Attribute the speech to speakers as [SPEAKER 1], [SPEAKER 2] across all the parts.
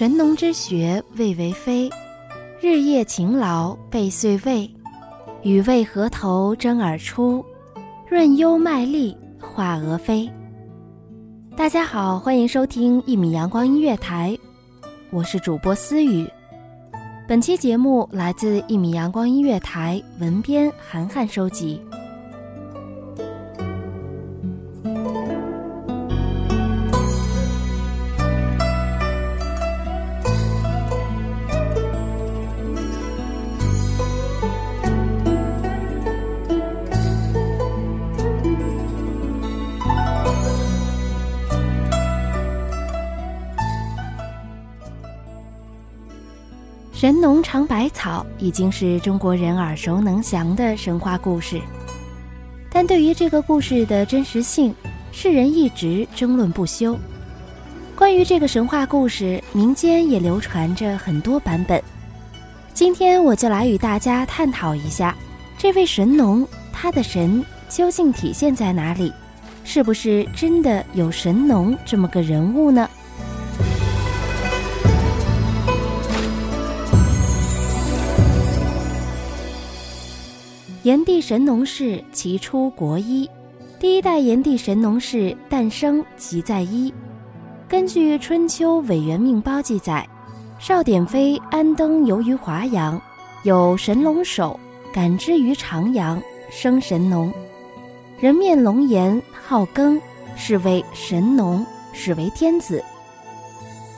[SPEAKER 1] 神农之学未为非，日夜勤劳倍岁味。与为河头争而出，润幽麦粒化鹅飞。大家好，欢迎收听一米阳光音乐台，我是主播思雨。本期节目来自一米阳光音乐台文编涵涵收集。神农尝百草已经是中国人耳熟能详的神话故事，但对于这个故事的真实性，世人一直争论不休。关于这个神话故事，民间也流传着很多版本。今天我就来与大家探讨一下，这位神农他的神究竟体现在哪里？是不是真的有神农这么个人物呢？炎帝神农氏其出国一，第一代炎帝神农氏诞生即在一。根据《春秋委员命包》记载，少典妃安登游于华阳，有神龙首，感之于长阳，生神农。人面龙颜，好耕，是为神农，是为天子。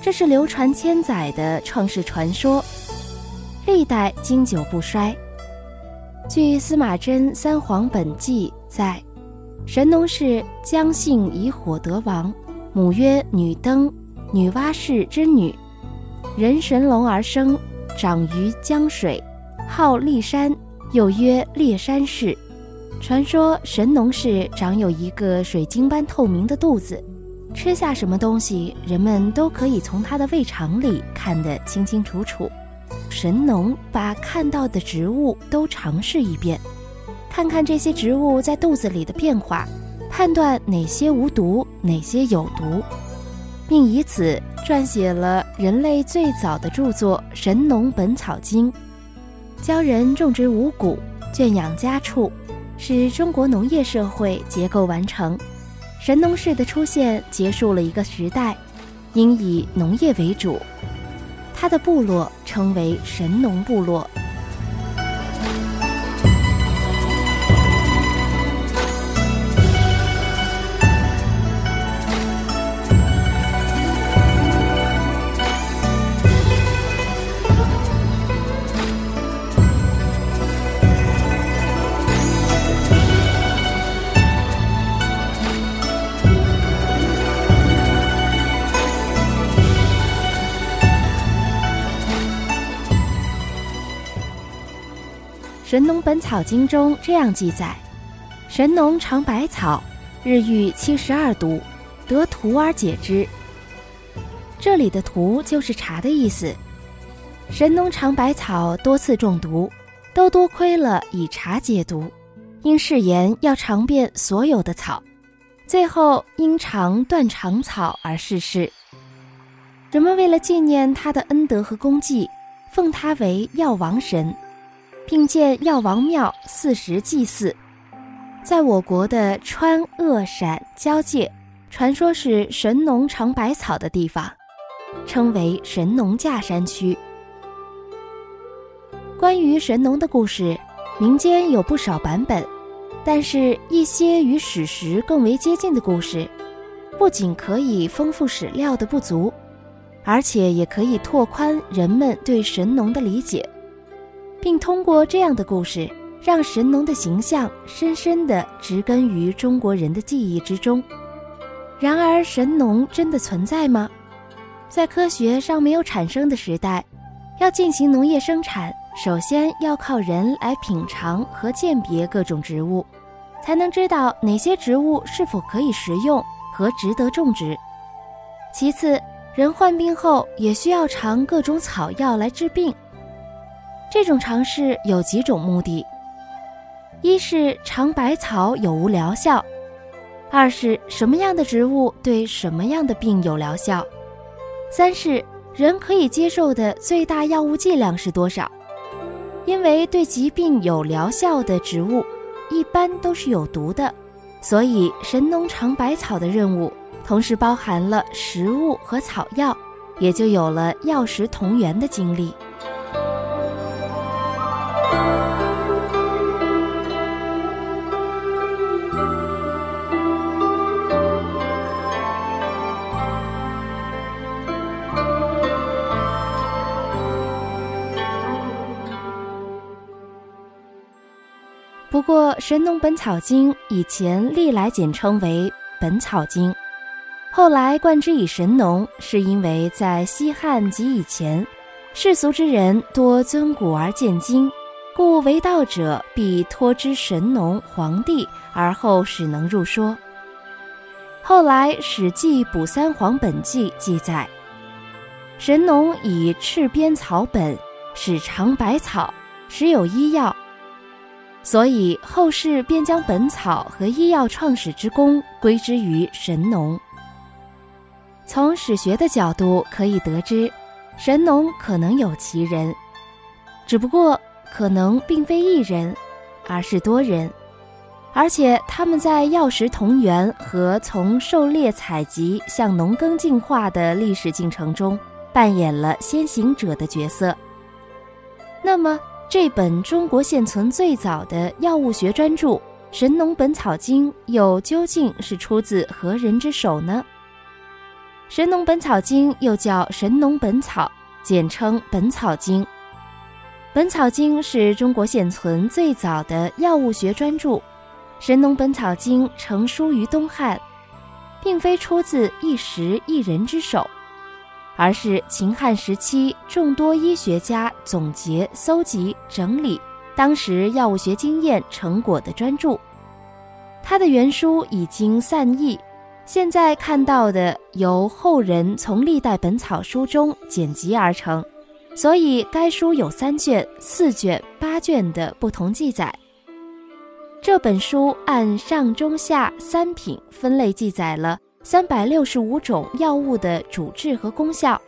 [SPEAKER 1] 这是流传千载的创世传说，历代经久不衰。据司马真《三皇本纪》载，神农氏姜姓以火得王，母曰女登，女娲氏之女，人神龙而生，长于江水，号骊山，又曰烈山氏。传说神农氏长有一个水晶般透明的肚子，吃下什么东西，人们都可以从他的胃肠里看得清清楚楚。神农把看到的植物都尝试一遍，看看这些植物在肚子里的变化，判断哪些无毒，哪些有毒，并以此撰写了人类最早的著作《神农本草经》，教人种植五谷，圈养家畜，使中国农业社会结构完成。神农氏的出现结束了一个时代，应以农业为主。他的部落称为神农部落。神农本草经》中这样记载：神农尝百草，日遇七十二毒，得荼而解之。这里的“荼”就是茶的意思。神农尝百草，多次中毒，都多亏了以茶解毒，因誓言要尝遍所有的草，最后因尝断肠草而逝世。人们为了纪念他的恩德和功绩，奉他为药王神，并建药王庙四时祭祀。在我国的川鄂陕交界，传说是神农尝百草的地方，称为神农架山区。关于神农的故事，民间有不少版本，但是一些与史实更为接近的故事，不仅可以丰富史料的不足，而且也可以拓宽人们对神农的理解，并通过这样的故事，让神农的形象深深地植根于中国人的记忆之中。然而，神农真的存在吗？在科学尚没有产生的时代，要进行农业生产。首先要靠人来品尝和鉴别各种植物，才能知道哪些植物是否可以食用和值得种植。其次，人患病后也需要尝各种草药来治病。这种尝试有几种目的：一是尝百草有无疗效；二是什么样的植物对什么样的病有疗效；三是人可以接受的最大药物剂量是多少。因为对疾病有疗效的植物，一般都是有毒的，所以神农尝百草的任务同时包含了食物和草药，也就有了药食同源的经历。过，《神农本草经》以前历来简称为《本草经》，后来冠之以神农，是因为在西汉及以前，世俗之人多尊古而见今，故为道者必托之神农、黄帝，而后始能入说。后来《史记·卜三皇本纪》记载，神农以赤边草本，使尝百草，时有医药。所以后世便将本草和医药创始之功归之于神农。从史学的角度可以得知，神农可能有其人，只不过可能并非一人，而是多人，而且他们在药食同源和从狩猎采集向农耕进化的历史进程中扮演了先行者的角色。那么。这本中国现存最早的药物学专著《神农本草经》又究竟是出自何人之手呢？《神农本草经》又叫《神农本草》，简称《本草经》。《本草经》是中国现存最早的药物学专著，《神农本草经》成书于东汉，并非出自一时一人之手。而是秦汉时期众多医学家总结、搜集、整理当时药物学经验成果的专著。它的原书已经散佚，现在看到的由后人从历代本草书中剪辑而成，所以该书有三卷、四卷、八卷的不同记载。这本书按上中下三品分类记载了。三百六十五种药物的主治和功效。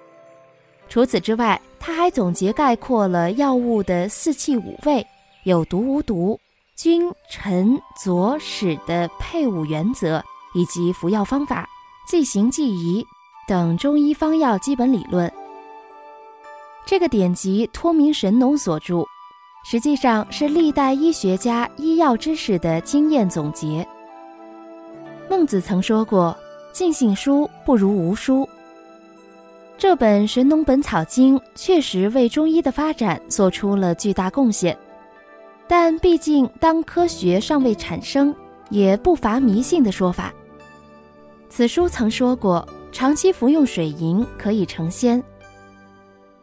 [SPEAKER 1] 除此之外，他还总结概括了药物的四气五味、有毒无毒、君臣佐使的配伍原则，以及服药方法、剂行剂仪等中医方药基本理论。这个典籍托名神农所著，实际上是历代医学家医药知识的经验总结。孟子曾说过。尽信书不如无书。这本《神农本草经》确实为中医的发展做出了巨大贡献，但毕竟当科学尚未产生，也不乏迷信的说法。此书曾说过，长期服用水银可以成仙。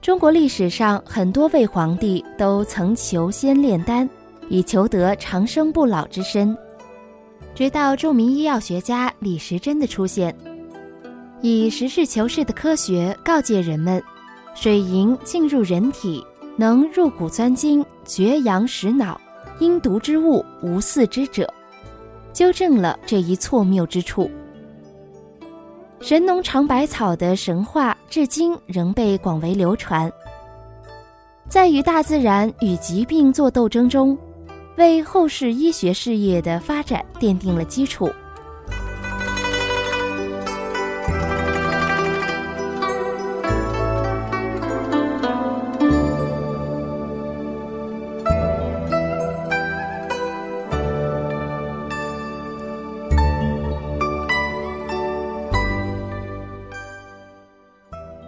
[SPEAKER 1] 中国历史上很多位皇帝都曾求仙炼丹，以求得长生不老之身。直到著名医药学家李时珍的出现，以实事求是的科学告诫人们：水银进入人体，能入骨钻筋、绝阳实脑，阴毒之物无似之者，纠正了这一错谬之处。神农尝百草的神话至今仍被广为流传，在与大自然与疾病做斗争中，为后世医学事业的发展奠定了基础。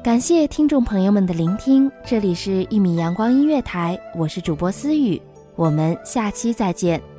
[SPEAKER 1] 感谢听众朋友们的聆听，这里是一米阳光音乐台，我是主播思雨，我们下期再见。